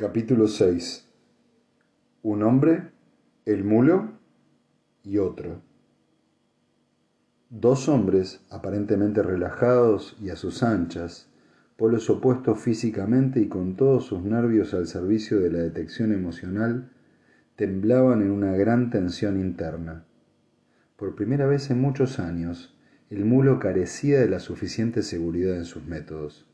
Capítulo 6 Un hombre, el mulo y otro. Dos hombres, aparentemente relajados y a sus anchas, polos opuestos físicamente y con todos sus nervios al servicio de la detección emocional, temblaban en una gran tensión interna. Por primera vez en muchos años, el mulo carecía de la suficiente seguridad en sus métodos.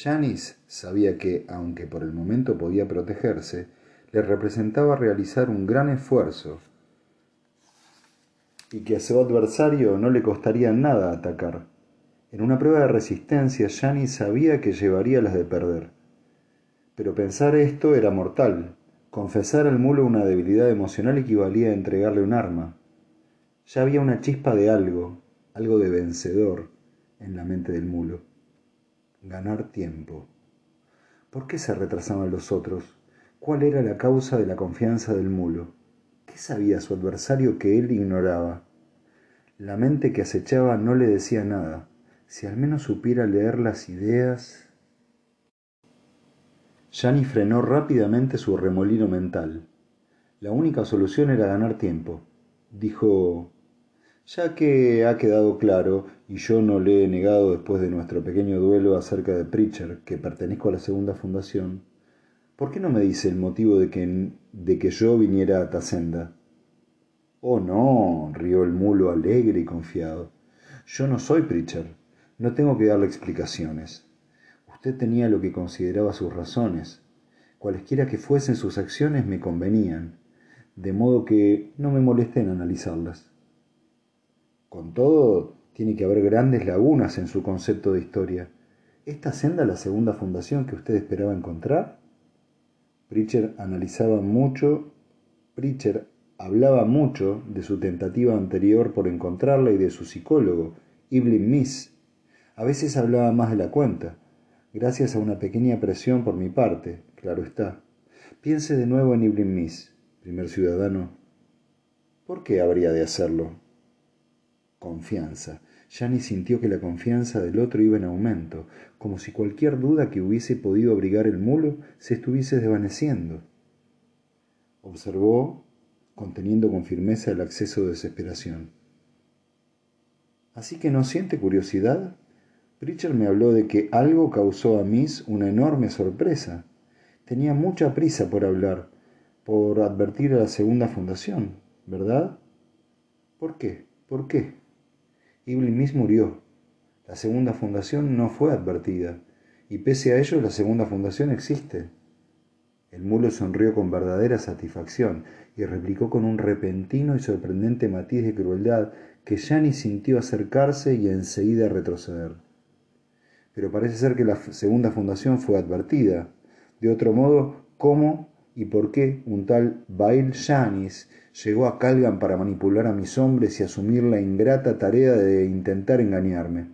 Janis sabía que, aunque por el momento podía protegerse, le representaba realizar un gran esfuerzo y que a su adversario no le costaría nada atacar. En una prueba de resistencia, Janis sabía que llevaría las de perder. Pero pensar esto era mortal. Confesar al mulo una debilidad emocional equivalía a entregarle un arma. Ya había una chispa de algo, algo de vencedor, en la mente del mulo ganar tiempo. ¿Por qué se retrasaban los otros? ¿Cuál era la causa de la confianza del mulo? ¿Qué sabía su adversario que él ignoraba? La mente que acechaba no le decía nada. Si al menos supiera leer las ideas... Yani frenó rápidamente su remolino mental. La única solución era ganar tiempo. Dijo ya que ha quedado claro, y yo no le he negado después de nuestro pequeño duelo acerca de Preacher, que pertenezco a la segunda fundación, ¿por qué no me dice el motivo de que, de que yo viniera a Tacenda? Oh, no, rió el mulo alegre y confiado. Yo no soy Preacher, no tengo que darle explicaciones. Usted tenía lo que consideraba sus razones. Cualesquiera que fuesen sus acciones me convenían, de modo que no me molesté en analizarlas. Con todo, tiene que haber grandes lagunas en su concepto de historia. ¿Esta senda la segunda fundación que usted esperaba encontrar? Pritcher analizaba mucho, Pritcher hablaba mucho de su tentativa anterior por encontrarla y de su psicólogo, Iblin Miss. A veces hablaba más de la cuenta, gracias a una pequeña presión por mi parte, claro está. Piense de nuevo en Iblin Miss, primer ciudadano. ¿Por qué habría de hacerlo? Confianza. Yani sintió que la confianza del otro iba en aumento, como si cualquier duda que hubiese podido abrigar el mulo se estuviese desvaneciendo. Observó, conteniendo con firmeza el acceso de desesperación. ¿Así que no siente curiosidad? Pritchard me habló de que algo causó a Miss una enorme sorpresa. Tenía mucha prisa por hablar, por advertir a la segunda fundación, ¿verdad? ¿Por qué? ¿Por qué? Iblis murió. La segunda fundación no fue advertida, y pese a ello la segunda fundación existe. El mulo sonrió con verdadera satisfacción y replicó con un repentino y sorprendente matiz de crueldad que ni sintió acercarse y enseguida retroceder. Pero parece ser que la segunda fundación fue advertida. De otro modo, ¿cómo y por qué un tal Bail Janis llegó a Calgan para manipular a mis hombres y asumir la ingrata tarea de intentar engañarme.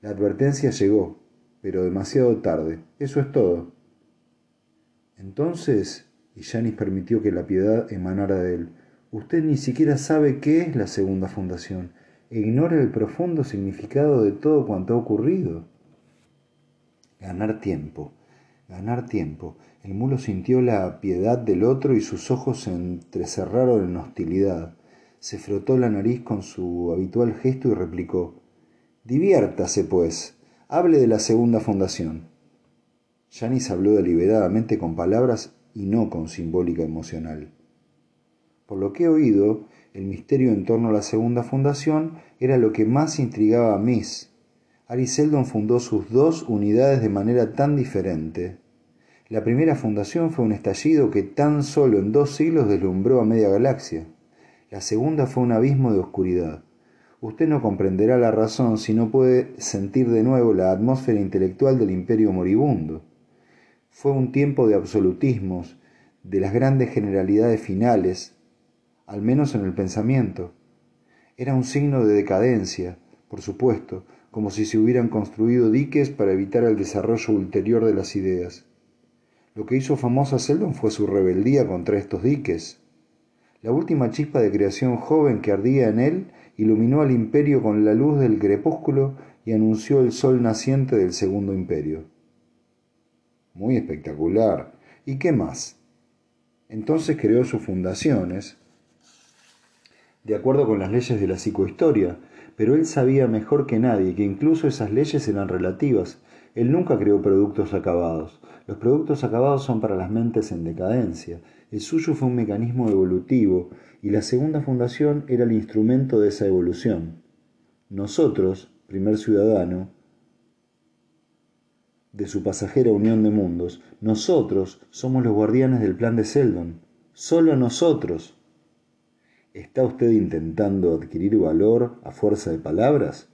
La advertencia llegó, pero demasiado tarde. Eso es todo. Entonces, y Janis permitió que la piedad emanara de él, usted ni siquiera sabe qué es la segunda fundación e ignora el profundo significado de todo cuanto ha ocurrido. Ganar tiempo ganar tiempo. El mulo sintió la piedad del otro y sus ojos se entrecerraron en hostilidad. Se frotó la nariz con su habitual gesto y replicó Diviértase, pues. Hable de la segunda fundación. Janis habló deliberadamente con palabras y no con simbólica emocional. Por lo que he oído, el misterio en torno a la segunda fundación era lo que más intrigaba a Miss. Ariseldon fundó sus dos unidades de manera tan diferente la primera fundación fue un estallido que tan solo en dos siglos deslumbró a media galaxia. La segunda fue un abismo de oscuridad. Usted no comprenderá la razón si no puede sentir de nuevo la atmósfera intelectual del imperio moribundo. Fue un tiempo de absolutismos, de las grandes generalidades finales, al menos en el pensamiento. Era un signo de decadencia, por supuesto, como si se hubieran construido diques para evitar el desarrollo ulterior de las ideas. Lo que hizo famoso a Seldon fue su rebeldía contra estos diques. La última chispa de creación joven que ardía en él iluminó al imperio con la luz del crepúsculo y anunció el sol naciente del segundo imperio. Muy espectacular. ¿Y qué más? Entonces creó sus fundaciones, de acuerdo con las leyes de la psicohistoria, pero él sabía mejor que nadie que incluso esas leyes eran relativas. Él nunca creó productos acabados. Los productos acabados son para las mentes en decadencia. El suyo fue un mecanismo evolutivo y la segunda fundación era el instrumento de esa evolución. Nosotros, primer ciudadano, de su pasajera unión de mundos, nosotros somos los guardianes del plan de Seldon. Solo nosotros. ¿Está usted intentando adquirir valor a fuerza de palabras?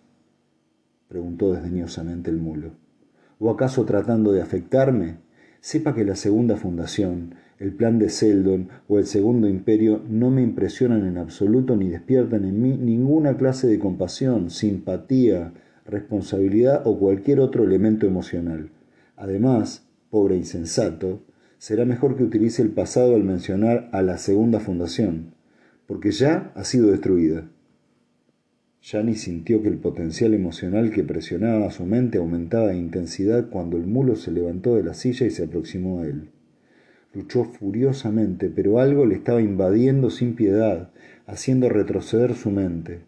preguntó desdeñosamente el mulo. ¿O acaso tratando de afectarme? Sepa que la segunda fundación, el plan de Seldon o el segundo imperio no me impresionan en absoluto ni despiertan en mí ninguna clase de compasión, simpatía, responsabilidad o cualquier otro elemento emocional. Además, pobre insensato, será mejor que utilice el pasado al mencionar a la segunda fundación porque ya ha sido destruida. Yani sintió que el potencial emocional que presionaba su mente aumentaba de intensidad cuando el mulo se levantó de la silla y se aproximó a él. Luchó furiosamente, pero algo le estaba invadiendo sin piedad, haciendo retroceder su mente.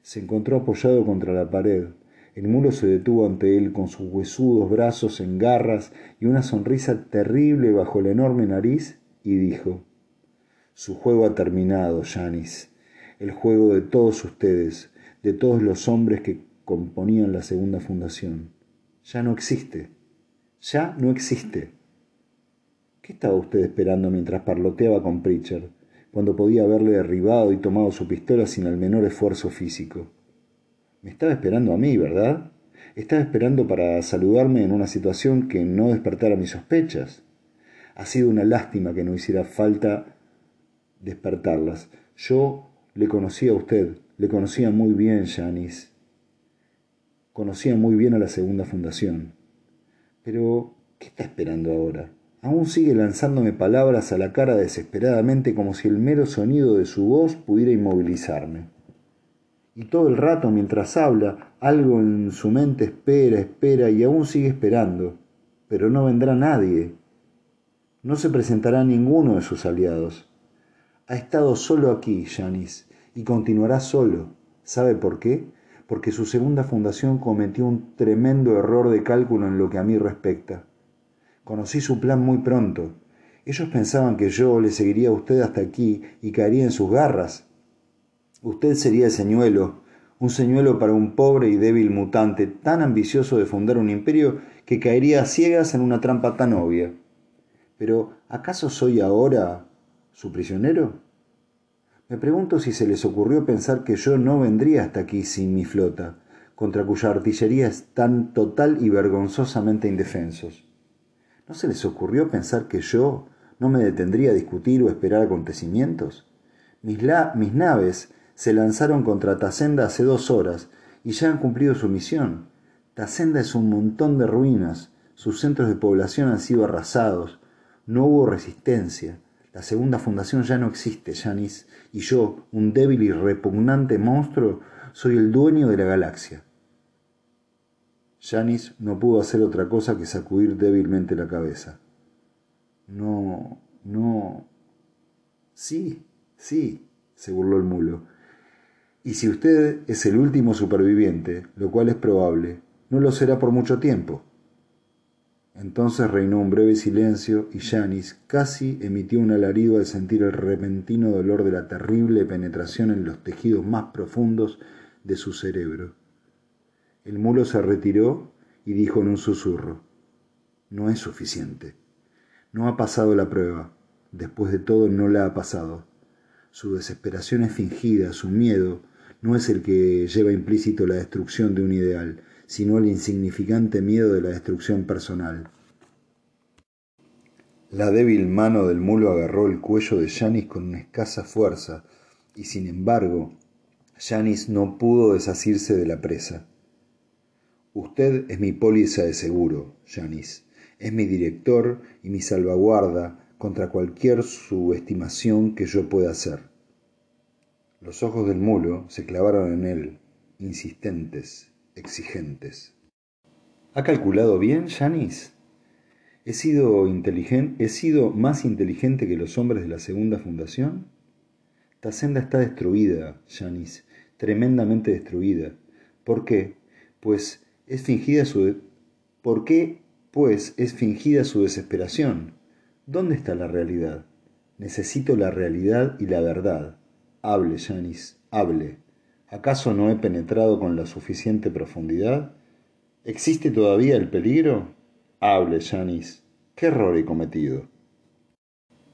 Se encontró apoyado contra la pared. El mulo se detuvo ante él con sus huesudos brazos en garras y una sonrisa terrible bajo la enorme nariz y dijo su juego ha terminado, Janis. El juego de todos ustedes, de todos los hombres que componían la segunda fundación. Ya no existe. Ya no existe. ¿Qué estaba usted esperando mientras parloteaba con Pritchard, cuando podía haberle derribado y tomado su pistola sin el menor esfuerzo físico? Me estaba esperando a mí, ¿verdad? Estaba esperando para saludarme en una situación que no despertara mis sospechas. Ha sido una lástima que no hiciera falta despertarlas. Yo le conocía a usted, le conocía muy bien, Janice. Conocía muy bien a la segunda fundación. Pero, ¿qué está esperando ahora? Aún sigue lanzándome palabras a la cara desesperadamente como si el mero sonido de su voz pudiera inmovilizarme. Y todo el rato mientras habla, algo en su mente espera, espera y aún sigue esperando. Pero no vendrá nadie. No se presentará ninguno de sus aliados. Ha estado solo aquí, Janis, y continuará solo. ¿Sabe por qué? Porque su segunda fundación cometió un tremendo error de cálculo en lo que a mí respecta. Conocí su plan muy pronto. Ellos pensaban que yo le seguiría a usted hasta aquí y caería en sus garras. Usted sería el señuelo, un señuelo para un pobre y débil mutante tan ambicioso de fundar un imperio que caería a ciegas en una trampa tan obvia. Pero ¿acaso soy ahora su prisionero? Me pregunto si se les ocurrió pensar que yo no vendría hasta aquí sin mi flota, contra cuya artillería están total y vergonzosamente indefensos. ¿No se les ocurrió pensar que yo no me detendría a discutir o esperar acontecimientos? Mis, mis naves se lanzaron contra Tasenda hace dos horas y ya han cumplido su misión. Tasenda es un montón de ruinas, sus centros de población han sido arrasados, no hubo resistencia. La segunda fundación ya no existe, Janis, y yo, un débil y repugnante monstruo, soy el dueño de la galaxia. Janis no pudo hacer otra cosa que sacudir débilmente la cabeza. No, no. Sí, sí, se burló el mulo. Y si usted es el último superviviente, lo cual es probable, no lo será por mucho tiempo. Entonces reinó un breve silencio y Janis casi emitió un alarido al sentir el repentino dolor de la terrible penetración en los tejidos más profundos de su cerebro. El mulo se retiró y dijo en un susurro, No es suficiente. No ha pasado la prueba. Después de todo, no la ha pasado. Su desesperación es fingida, su miedo no es el que lleva implícito la destrucción de un ideal, sino el insignificante miedo de la destrucción personal. La débil mano del mulo agarró el cuello de Janis con una escasa fuerza, y sin embargo, Janis no pudo desasirse de la presa. Usted es mi póliza de seguro, Janis. Es mi director y mi salvaguarda contra cualquier subestimación que yo pueda hacer. Los ojos del mulo se clavaron en él, insistentes, exigentes. ¿Ha calculado bien, Janis? ¿He sido, ¿He sido más inteligente que los hombres de la segunda fundación? Tasenda está destruida, Janis, tremendamente destruida. ¿Por qué? Pues es fingida su ¿Por qué? Pues es fingida su desesperación. ¿Dónde está la realidad? Necesito la realidad y la verdad. Hable, Janis, hable. ¿Acaso no he penetrado con la suficiente profundidad? ¿Existe todavía el peligro? Hable, Janis. ¿Qué error he cometido?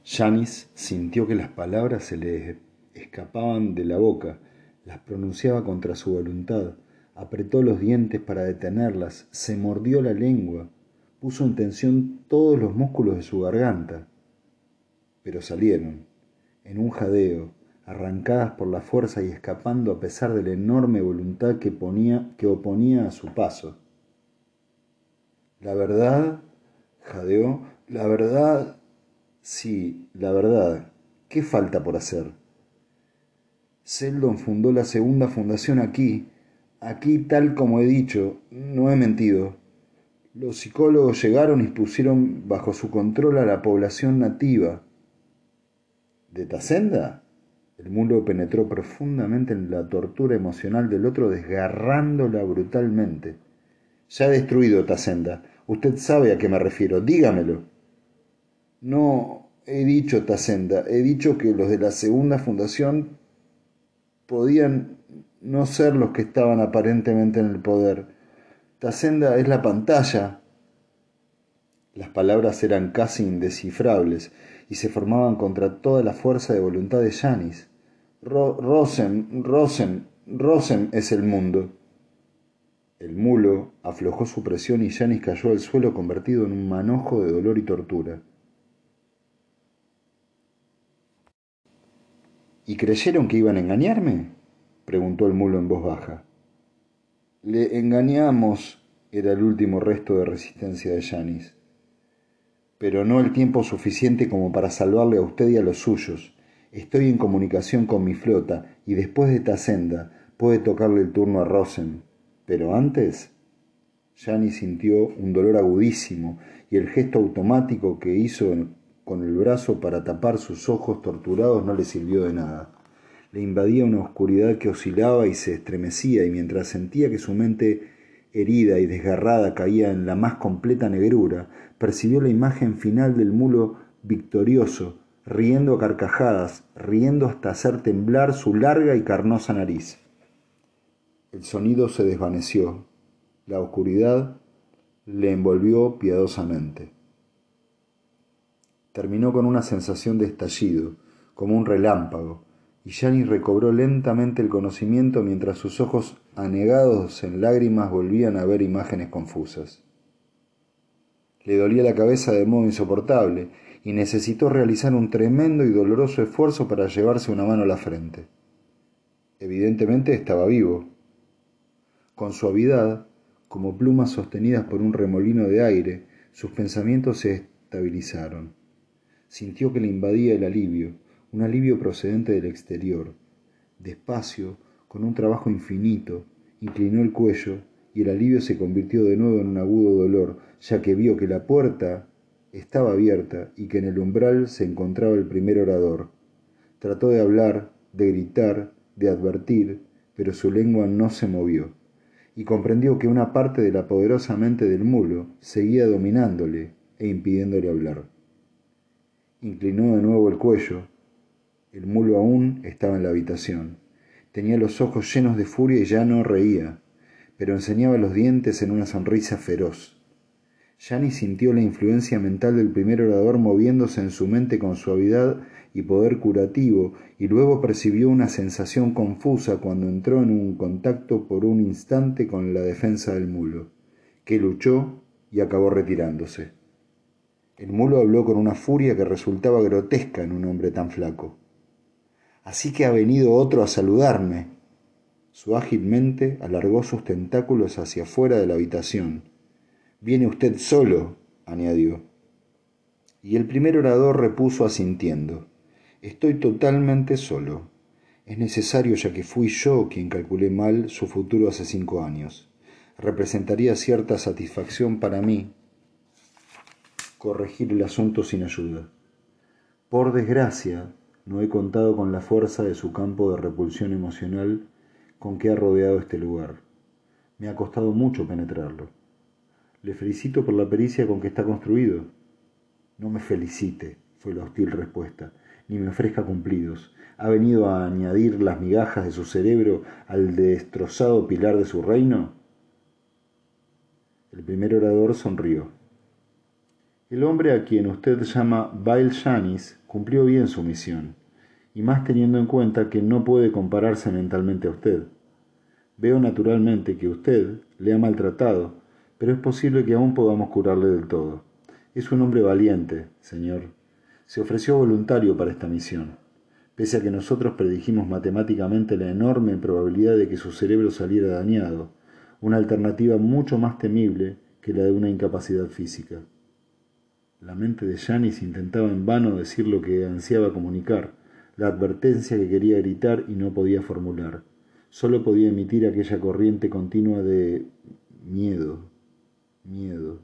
Janis sintió que las palabras se le escapaban de la boca, las pronunciaba contra su voluntad, apretó los dientes para detenerlas, se mordió la lengua, puso en tensión todos los músculos de su garganta. Pero salieron, en un jadeo, arrancadas por la fuerza y escapando a pesar de la enorme voluntad que, ponía, que oponía a su paso. La verdad, jadeó, la verdad, sí, la verdad, ¿qué falta por hacer? Seldon fundó la segunda fundación aquí, aquí tal como he dicho, no he mentido. Los psicólogos llegaron y pusieron bajo su control a la población nativa. ¿De Tasenda? El mulo penetró profundamente en la tortura emocional del otro, desgarrándola brutalmente. Ya destruido Tasenda. Usted sabe a qué me refiero. Dígamelo. No he dicho Tasenda. He dicho que los de la segunda fundación podían no ser los que estaban aparentemente en el poder. Tasenda es la pantalla. Las palabras eran casi indescifrables y se formaban contra toda la fuerza de voluntad de Janis. Rosen, Rosen, Rosen es el mundo. El mulo aflojó su presión y Janis cayó al suelo convertido en un manojo de dolor y tortura. ¿Y creyeron que iban a engañarme? preguntó el mulo en voz baja. Le engañamos, era el último resto de resistencia de Janis. Pero no el tiempo suficiente como para salvarle a usted y a los suyos. Estoy en comunicación con mi flota y después de esta senda puede tocarle el turno a Rosen. Pero antes... Yanni sintió un dolor agudísimo y el gesto automático que hizo con el brazo para tapar sus ojos torturados no le sirvió de nada. Le invadía una oscuridad que oscilaba y se estremecía y mientras sentía que su mente herida y desgarrada caía en la más completa negrura, percibió la imagen final del mulo victorioso riendo a carcajadas, riendo hasta hacer temblar su larga y carnosa nariz. El sonido se desvaneció, la oscuridad le envolvió piadosamente. Terminó con una sensación de estallido, como un relámpago, y Yanni recobró lentamente el conocimiento mientras sus ojos anegados en lágrimas volvían a ver imágenes confusas. Le dolía la cabeza de modo insoportable, y necesitó realizar un tremendo y doloroso esfuerzo para llevarse una mano a la frente. Evidentemente estaba vivo. Con suavidad, como plumas sostenidas por un remolino de aire, sus pensamientos se estabilizaron. Sintió que le invadía el alivio, un alivio procedente del exterior. Despacio, con un trabajo infinito, inclinó el cuello y el alivio se convirtió de nuevo en un agudo dolor, ya que vio que la puerta estaba abierta y que en el umbral se encontraba el primer orador. Trató de hablar, de gritar, de advertir, pero su lengua no se movió, y comprendió que una parte de la poderosa mente del mulo seguía dominándole e impidiéndole hablar. Inclinó de nuevo el cuello. El mulo aún estaba en la habitación. Tenía los ojos llenos de furia y ya no reía, pero enseñaba los dientes en una sonrisa feroz. Yani sintió la influencia mental del primer orador moviéndose en su mente con suavidad y poder curativo, y luego percibió una sensación confusa cuando entró en un contacto por un instante con la defensa del mulo, que luchó y acabó retirándose. El mulo habló con una furia que resultaba grotesca en un hombre tan flaco. Así que ha venido otro a saludarme. Su ágil mente alargó sus tentáculos hacia afuera de la habitación Viene usted solo, añadió. Y el primer orador repuso asintiendo. Estoy totalmente solo. Es necesario ya que fui yo quien calculé mal su futuro hace cinco años. Representaría cierta satisfacción para mí corregir el asunto sin ayuda. Por desgracia, no he contado con la fuerza de su campo de repulsión emocional con que ha rodeado este lugar. Me ha costado mucho penetrarlo. Le felicito por la pericia con que está construido. No me felicite, fue la hostil respuesta, ni me ofrezca cumplidos. ¿Ha venido a añadir las migajas de su cerebro al destrozado pilar de su reino? El primer orador sonrió. El hombre a quien usted llama Bail Janis cumplió bien su misión, y más teniendo en cuenta que no puede compararse mentalmente a usted. Veo naturalmente que usted le ha maltratado, pero es posible que aún podamos curarle del todo. Es un hombre valiente, señor. Se ofreció voluntario para esta misión, pese a que nosotros predijimos matemáticamente la enorme probabilidad de que su cerebro saliera dañado, una alternativa mucho más temible que la de una incapacidad física. La mente de Janis intentaba en vano decir lo que ansiaba comunicar, la advertencia que quería gritar y no podía formular. Solo podía emitir aquella corriente continua de miedo, miedo,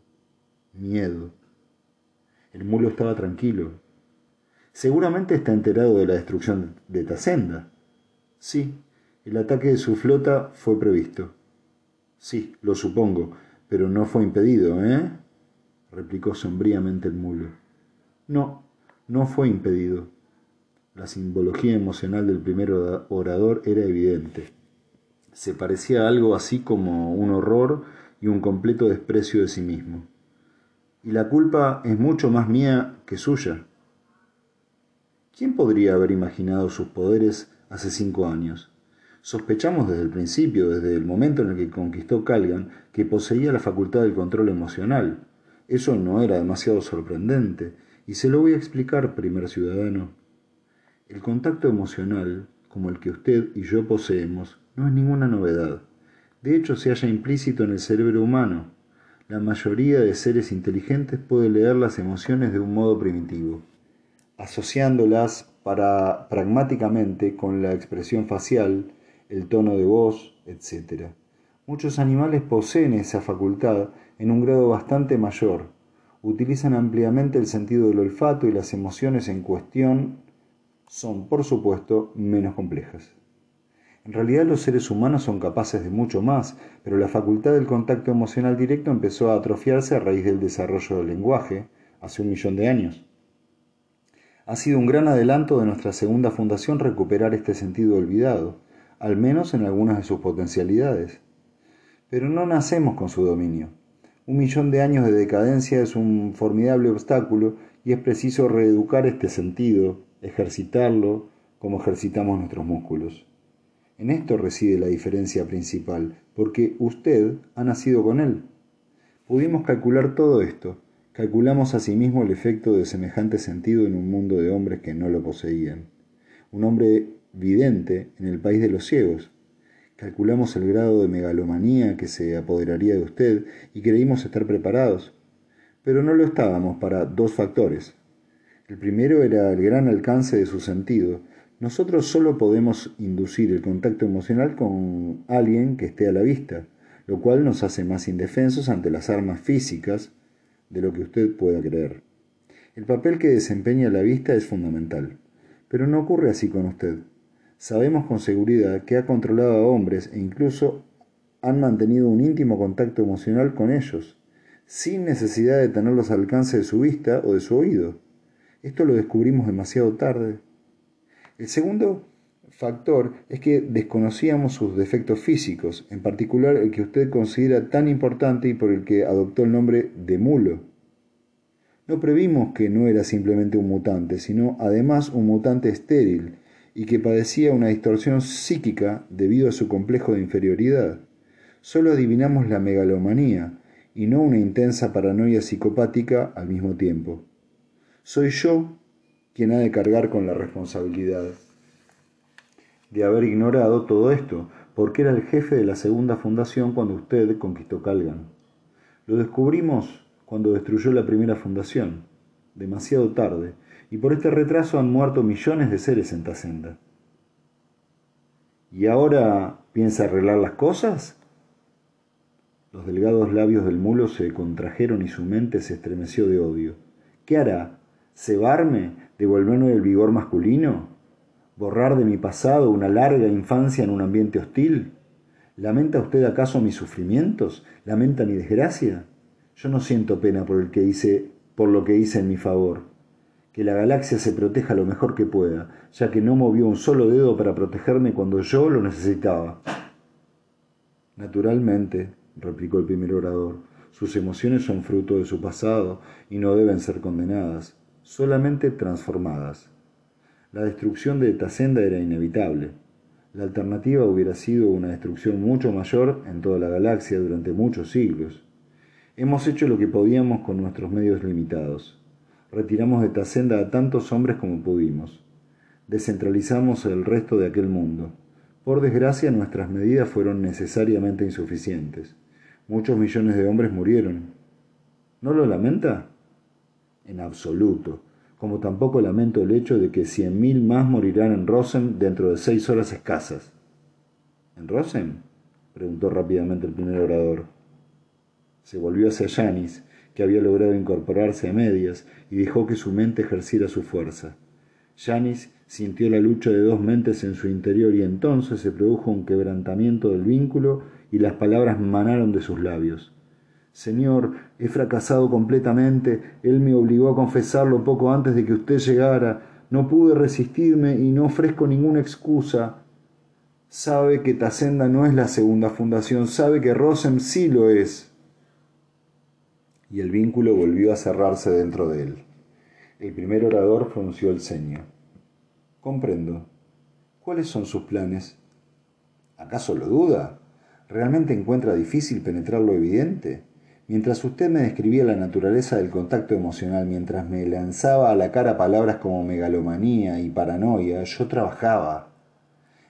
miedo. El mulo estaba tranquilo. Seguramente está enterado de la destrucción de Tasenda. Sí, el ataque de su flota fue previsto. Sí, lo supongo, pero no fue impedido, ¿eh? replicó sombríamente el mulo. No, no fue impedido. La simbología emocional del primer orador era evidente. Se parecía algo así como un horror y un completo desprecio de sí mismo. Y la culpa es mucho más mía que suya. ¿Quién podría haber imaginado sus poderes hace cinco años? Sospechamos desde el principio, desde el momento en el que conquistó Calgan, que poseía la facultad del control emocional, eso no era demasiado sorprendente, y se lo voy a explicar, primer ciudadano. El contacto emocional, como el que usted y yo poseemos, no es ninguna novedad. De hecho, se halla implícito en el cerebro humano. La mayoría de seres inteligentes puede leer las emociones de un modo primitivo, asociándolas para, pragmáticamente con la expresión facial, el tono de voz, etc. Muchos animales poseen esa facultad en un grado bastante mayor. Utilizan ampliamente el sentido del olfato y las emociones en cuestión son, por supuesto, menos complejas. En realidad los seres humanos son capaces de mucho más, pero la facultad del contacto emocional directo empezó a atrofiarse a raíz del desarrollo del lenguaje, hace un millón de años. Ha sido un gran adelanto de nuestra segunda fundación recuperar este sentido olvidado, al menos en algunas de sus potencialidades. Pero no nacemos con su dominio. Un millón de años de decadencia es un formidable obstáculo y es preciso reeducar este sentido, ejercitarlo como ejercitamos nuestros músculos. En esto reside la diferencia principal, porque usted ha nacido con él. Pudimos calcular todo esto, calculamos asimismo el efecto de semejante sentido en un mundo de hombres que no lo poseían. Un hombre vidente en el país de los ciegos, Calculamos el grado de megalomanía que se apoderaría de usted y creímos estar preparados. Pero no lo estábamos para dos factores. El primero era el gran alcance de su sentido. Nosotros solo podemos inducir el contacto emocional con alguien que esté a la vista, lo cual nos hace más indefensos ante las armas físicas de lo que usted pueda creer. El papel que desempeña la vista es fundamental, pero no ocurre así con usted. Sabemos con seguridad que ha controlado a hombres e incluso han mantenido un íntimo contacto emocional con ellos, sin necesidad de tenerlos al alcance de su vista o de su oído. Esto lo descubrimos demasiado tarde. El segundo factor es que desconocíamos sus defectos físicos, en particular el que usted considera tan importante y por el que adoptó el nombre de mulo. No previmos que no era simplemente un mutante, sino además un mutante estéril, y que padecía una distorsión psíquica debido a su complejo de inferioridad. Solo adivinamos la megalomanía y no una intensa paranoia psicopática al mismo tiempo. Soy yo quien ha de cargar con la responsabilidad de haber ignorado todo esto, porque era el jefe de la segunda fundación cuando usted conquistó Calgan. Lo descubrimos cuando destruyó la primera fundación, demasiado tarde, y por este retraso han muerto millones de seres en Tasenda. ¿Y ahora piensa arreglar las cosas? Los delgados labios del mulo se contrajeron y su mente se estremeció de odio. ¿Qué hará? ¿Cebarme? ¿Devolverme el vigor masculino? ¿Borrar de mi pasado una larga infancia en un ambiente hostil? ¿Lamenta usted acaso mis sufrimientos? ¿Lamenta mi desgracia? Yo no siento pena por el que hice, por lo que hice en mi favor. Que la galaxia se proteja lo mejor que pueda, ya que no movió un solo dedo para protegerme cuando yo lo necesitaba. Naturalmente, replicó el primer orador, sus emociones son fruto de su pasado y no deben ser condenadas, solamente transformadas. La destrucción de Tasenda era inevitable. La alternativa hubiera sido una destrucción mucho mayor en toda la galaxia durante muchos siglos. Hemos hecho lo que podíamos con nuestros medios limitados. Retiramos de Tasenda a tantos hombres como pudimos. Descentralizamos el resto de aquel mundo. Por desgracia, nuestras medidas fueron necesariamente insuficientes. Muchos millones de hombres murieron. ¿No lo lamenta? En absoluto, como tampoco lamento el hecho de que cien mil más morirán en Rosen dentro de seis horas escasas. ¿En Rosen? preguntó rápidamente el primer orador. Se volvió hacia Janis, que había logrado incorporarse a medias, y dejó que su mente ejerciera su fuerza. Janis sintió la lucha de dos mentes en su interior y entonces se produjo un quebrantamiento del vínculo y las palabras manaron de sus labios. Señor, he fracasado completamente. Él me obligó a confesarlo poco antes de que usted llegara. No pude resistirme y no ofrezco ninguna excusa. Sabe que Tasenda no es la segunda fundación, sabe que Rosem sí lo es. Y el vínculo volvió a cerrarse dentro de él. El primer orador frunció el ceño. Comprendo. ¿Cuáles son sus planes? ¿Acaso lo duda? ¿Realmente encuentra difícil penetrar lo evidente? Mientras usted me describía la naturaleza del contacto emocional, mientras me lanzaba a la cara palabras como megalomanía y paranoia, yo trabajaba.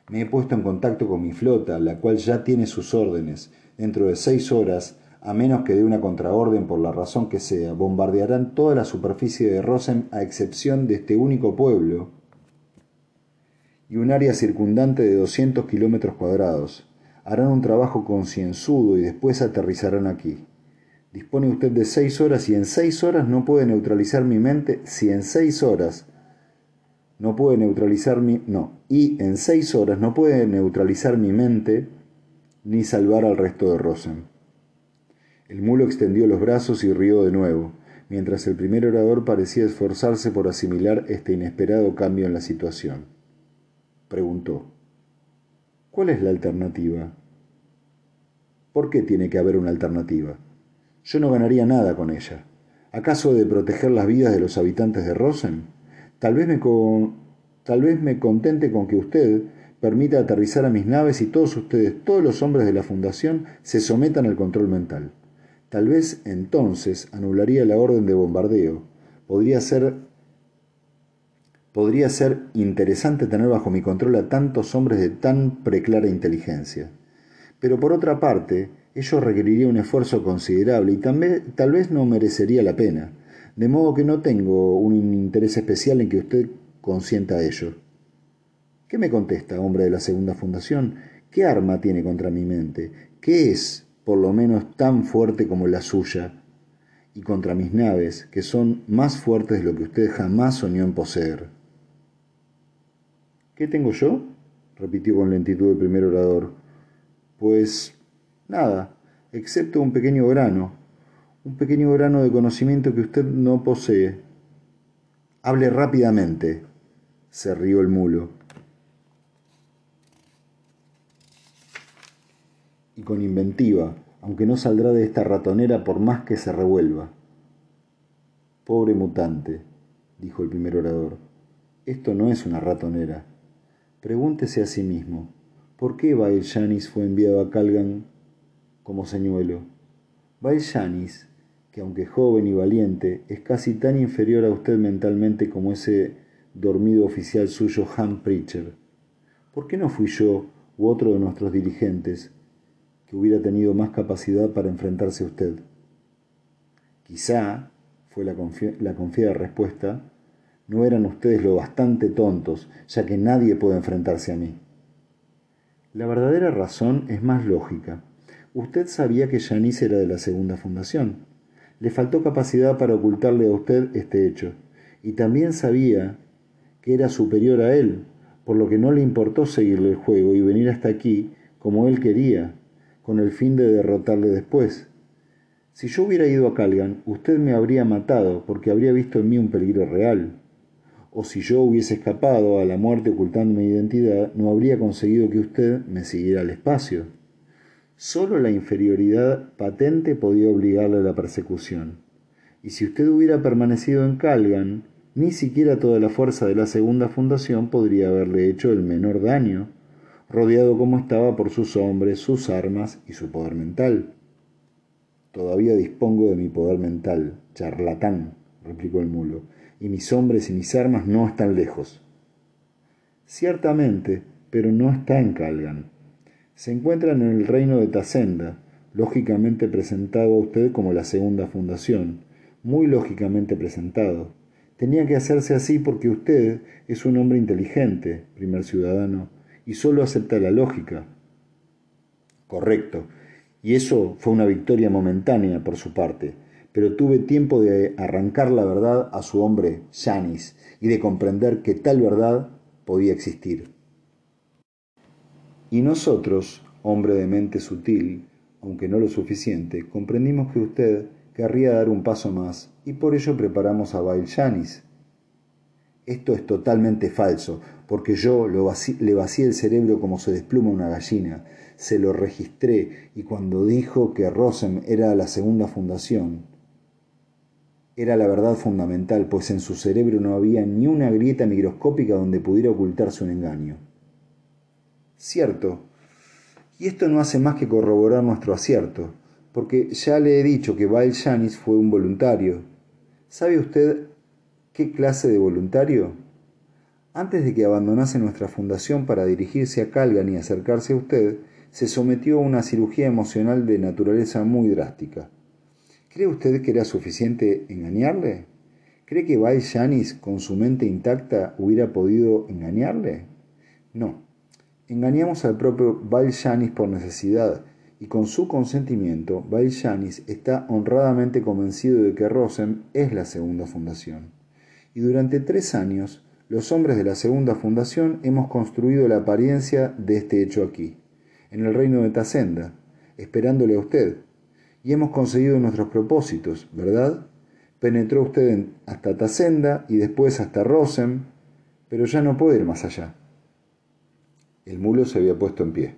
Me he puesto en contacto con mi flota, la cual ya tiene sus órdenes. Dentro de seis horas, a menos que dé una contraorden por la razón que sea, bombardearán toda la superficie de Rosen a excepción de este único pueblo y un área circundante de 200 kilómetros cuadrados harán un trabajo concienzudo y después aterrizarán aquí. Dispone usted de seis horas y en seis horas no puede neutralizar mi mente. Si en seis horas no puede neutralizar mi... No, y en seis horas no puede neutralizar mi mente ni salvar al resto de Rosen. El mulo extendió los brazos y rió de nuevo, mientras el primer orador parecía esforzarse por asimilar este inesperado cambio en la situación. Preguntó. ¿Cuál es la alternativa? ¿Por qué tiene que haber una alternativa? Yo no ganaría nada con ella. ¿Acaso de proteger las vidas de los habitantes de Rosen? Tal vez me, Tal vez me contente con que usted permita aterrizar a mis naves y todos ustedes, todos los hombres de la Fundación, se sometan al control mental. Tal vez entonces anularía la orden de bombardeo. Podría ser Podría ser interesante tener bajo mi control a tantos hombres de tan preclara inteligencia. Pero por otra parte, ello requeriría un esfuerzo considerable y tal vez no merecería la pena, de modo que no tengo un interés especial en que usted consienta ello. ¿Qué me contesta, hombre de la segunda fundación? ¿Qué arma tiene contra mi mente? ¿Qué es, por lo menos, tan fuerte como la suya? Y contra mis naves, que son más fuertes de lo que usted jamás soñó en poseer. ¿Qué tengo yo? repitió con lentitud el primer orador. Pues nada, excepto un pequeño grano, un pequeño grano de conocimiento que usted no posee. Hable rápidamente, se rió el mulo. Y con inventiva, aunque no saldrá de esta ratonera por más que se revuelva. Pobre mutante, dijo el primer orador, esto no es una ratonera Pregúntese a sí mismo, ¿por qué Bail Yanis fue enviado a Calgan como señuelo? Bail Yanis, que aunque joven y valiente, es casi tan inferior a usted mentalmente como ese dormido oficial suyo Han Preacher. ¿Por qué no fui yo u otro de nuestros dirigentes que hubiera tenido más capacidad para enfrentarse a usted? Quizá, fue la, la confiada respuesta, no eran ustedes lo bastante tontos, ya que nadie puede enfrentarse a mí. La verdadera razón es más lógica. Usted sabía que Janice era de la segunda fundación. Le faltó capacidad para ocultarle a usted este hecho, y también sabía que era superior a él, por lo que no le importó seguirle el juego y venir hasta aquí como él quería, con el fin de derrotarle después. Si yo hubiera ido a Calgan, usted me habría matado porque habría visto en mí un peligro real. O si yo hubiese escapado a la muerte ocultando mi identidad, no habría conseguido que usted me siguiera al espacio. Solo la inferioridad patente podía obligarle a la persecución. Y si usted hubiera permanecido en Calgan, ni siquiera toda la fuerza de la segunda fundación podría haberle hecho el menor daño, rodeado como estaba por sus hombres, sus armas y su poder mental. Todavía dispongo de mi poder mental, charlatán, replicó el mulo, y mis hombres y mis armas no están lejos. Ciertamente, pero no está en Calgan. Se encuentran en el reino de Tasenda, lógicamente presentado a usted como la segunda fundación, muy lógicamente presentado. Tenía que hacerse así porque usted es un hombre inteligente, primer ciudadano, y solo acepta la lógica. Correcto. Y eso fue una victoria momentánea por su parte, pero tuve tiempo de arrancar la verdad a su hombre, Janis, y de comprender que tal verdad podía existir. Y nosotros, hombre de mente sutil, aunque no lo suficiente, comprendimos que usted querría dar un paso más y por ello preparamos a Bail Janis. Esto es totalmente falso, porque yo le vacié el cerebro como se despluma una gallina, se lo registré y cuando dijo que Rosen era la segunda fundación, era la verdad fundamental, pues en su cerebro no había ni una grieta microscópica donde pudiera ocultarse un engaño. Cierto, y esto no hace más que corroborar nuestro acierto, porque ya le he dicho que Bail Janis fue un voluntario. ¿Sabe usted ¿Qué clase de voluntario? Antes de que abandonase nuestra fundación para dirigirse a Calgan y acercarse a usted, se sometió a una cirugía emocional de naturaleza muy drástica. ¿Cree usted que era suficiente engañarle? ¿Cree que Bail Janis, con su mente intacta, hubiera podido engañarle? No. Engañamos al propio Bail Janis por necesidad, y con su consentimiento, Bail Janis está honradamente convencido de que Rosen es la segunda fundación y durante tres años los hombres de la segunda fundación hemos construido la apariencia de este hecho aquí, en el reino de Tasenda, esperándole a usted, y hemos conseguido nuestros propósitos, ¿verdad? Penetró usted hasta Tasenda y después hasta Rosen, pero ya no puede ir más allá. El mulo se había puesto en pie.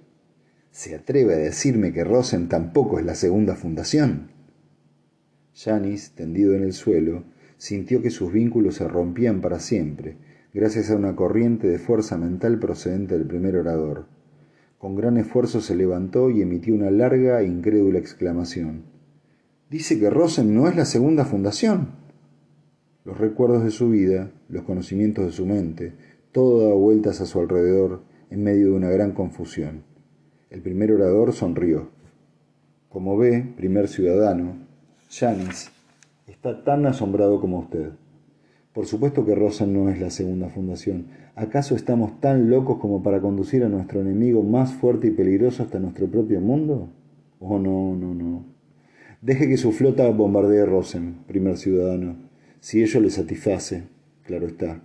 ¿Se atreve a decirme que Rosen tampoco es la segunda fundación? Janis, tendido en el suelo, sintió que sus vínculos se rompían para siempre, gracias a una corriente de fuerza mental procedente del primer orador. Con gran esfuerzo se levantó y emitió una larga e incrédula exclamación. Dice que Rosen no es la segunda fundación. Los recuerdos de su vida, los conocimientos de su mente, todo daba vueltas a su alrededor en medio de una gran confusión. El primer orador sonrió. Como ve, primer ciudadano, Janis está tan asombrado como usted. Por supuesto que Rosen no es la segunda fundación. ¿Acaso estamos tan locos como para conducir a nuestro enemigo más fuerte y peligroso hasta nuestro propio mundo? Oh, no, no, no. Deje que su flota bombardee Rosen, primer ciudadano, si ello le satisface, claro está.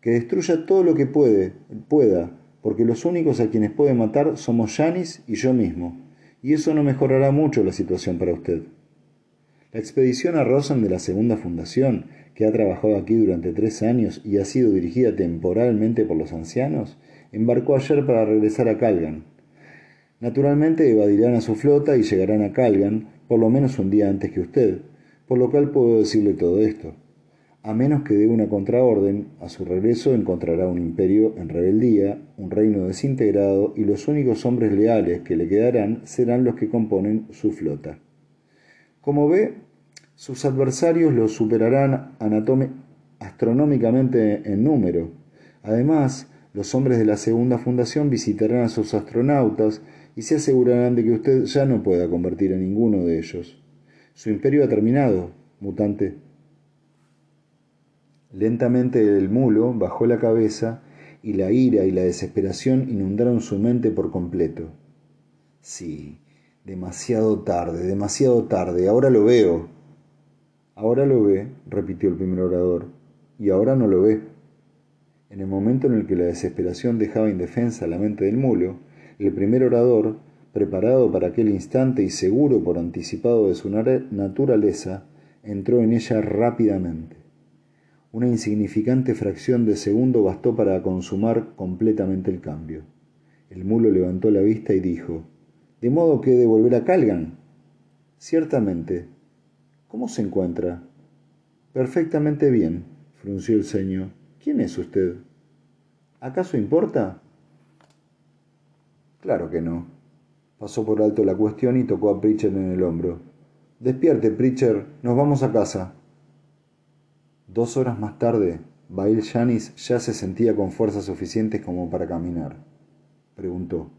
Que destruya todo lo que puede, pueda, porque los únicos a quienes puede matar somos Janis y yo mismo, y eso no mejorará mucho la situación para usted. La expedición a Rosen de la Segunda Fundación, que ha trabajado aquí durante tres años y ha sido dirigida temporalmente por los ancianos, embarcó ayer para regresar a Calgan. Naturalmente evadirán a su flota y llegarán a Calgan por lo menos un día antes que usted, por lo cual puedo decirle todo esto. A menos que dé una contraorden, a su regreso encontrará un imperio en rebeldía, un reino desintegrado y los únicos hombres leales que le quedarán serán los que componen su flota. Como ve, sus adversarios los superarán astronómicamente en número. Además, los hombres de la segunda fundación visitarán a sus astronautas y se asegurarán de que usted ya no pueda convertir a ninguno de ellos. Su imperio ha terminado, mutante. Lentamente el mulo bajó la cabeza y la ira y la desesperación inundaron su mente por completo. Sí, Demasiado tarde, demasiado tarde, ahora lo veo, Ahora lo ve, repitió el primer orador, y ahora no lo ve. En el momento en el que la desesperación dejaba indefensa la mente del mulo, el primer orador, preparado para aquel instante y seguro por anticipado de su naturaleza, entró en ella rápidamente. Una insignificante fracción de segundo bastó para consumar completamente el cambio. El mulo levantó la vista y dijo, ¿De modo que de volver a Calgan? Ciertamente. ¿Cómo se encuentra? Perfectamente bien, frunció el ceño. ¿Quién es usted? ¿Acaso importa? Claro que no. Pasó por alto la cuestión y tocó a Pritcher en el hombro. Despierte, Pritcher, nos vamos a casa. Dos horas más tarde, Bail Janis ya se sentía con fuerzas suficientes como para caminar. Preguntó.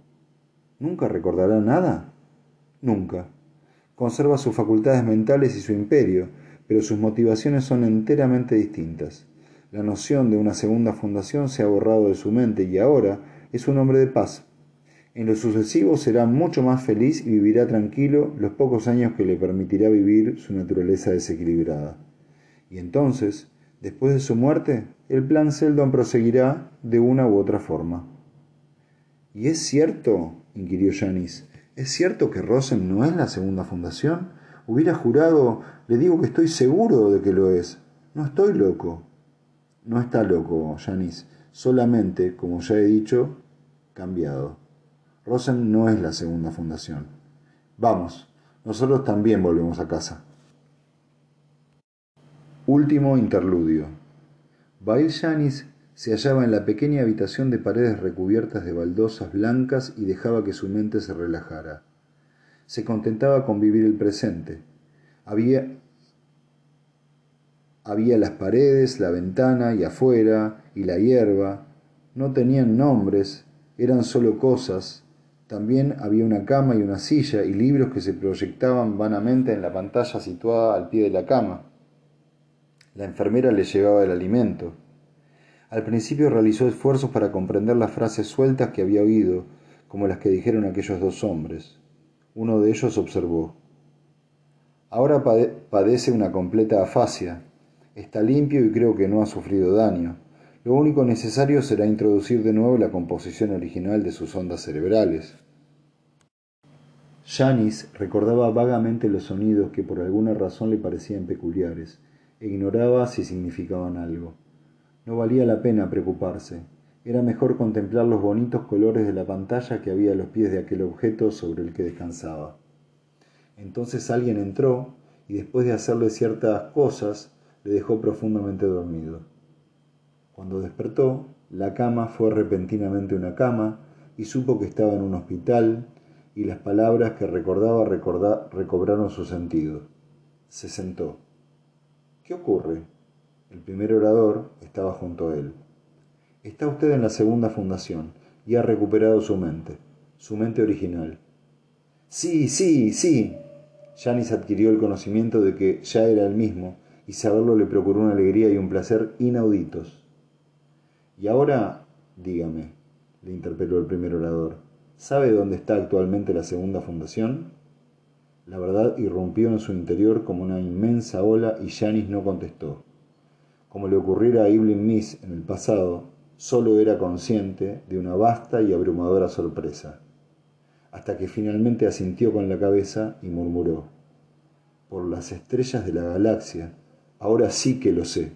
¿Nunca recordará nada? Nunca. Conserva sus facultades mentales y su imperio, pero sus motivaciones son enteramente distintas. La noción de una segunda fundación se ha borrado de su mente y ahora es un hombre de paz, en lo sucesivo será mucho más feliz y vivirá tranquilo los pocos años que le permitirá vivir su naturaleza desequilibrada. Y entonces, después de su muerte, el plan Seldon proseguirá de una u otra forma. ¿Y es cierto? inquirió Janis. ¿Es cierto que Rosen no es la segunda fundación? Hubiera jurado, le digo que estoy seguro de que lo es. No estoy loco. No está loco, Janis. Solamente, como ya he dicho, cambiado. Rosen no es la segunda fundación. Vamos, nosotros también volvemos a casa. Último interludio. Bail Yanis se hallaba en la pequeña habitación de paredes recubiertas de baldosas blancas y dejaba que su mente se relajara. Se contentaba con vivir el presente. Había, había las paredes, la ventana y afuera, y la hierba. No tenían nombres, eran solo cosas, también había una cama y una silla y libros que se proyectaban vanamente en la pantalla situada al pie de la cama. La enfermera le llevaba el alimento. Al principio realizó esfuerzos para comprender las frases sueltas que había oído, como las que dijeron aquellos dos hombres. Uno de ellos observó. Ahora padece una completa afasia. Está limpio y creo que no ha sufrido daño. Lo único necesario será introducir de nuevo la composición original de sus ondas cerebrales. Janis recordaba vagamente los sonidos que por alguna razón le parecían peculiares e ignoraba si significaban algo. No valía la pena preocuparse. Era mejor contemplar los bonitos colores de la pantalla que había a los pies de aquel objeto sobre el que descansaba. Entonces alguien entró y después de hacerle ciertas cosas le dejó profundamente dormido. Cuando despertó, la cama fue repentinamente una cama y supo que estaba en un hospital y las palabras que recordaba recobraron su sentido. Se sentó. ¿Qué ocurre? El primer orador estaba junto a él. Está usted en la segunda fundación y ha recuperado su mente, su mente original. Sí, sí, sí. Janis adquirió el conocimiento de que ya era el mismo y saberlo le procuró una alegría y un placer inauditos. Y ahora, dígame, le interpeló el primer orador, ¿sabe dónde está actualmente la segunda fundación? La verdad irrumpió en su interior como una inmensa ola y Janis no contestó. Como le ocurriera a Evelyn Miss en el pasado, solo era consciente de una vasta y abrumadora sorpresa, hasta que finalmente asintió con la cabeza y murmuró, por las estrellas de la galaxia, ahora sí que lo sé.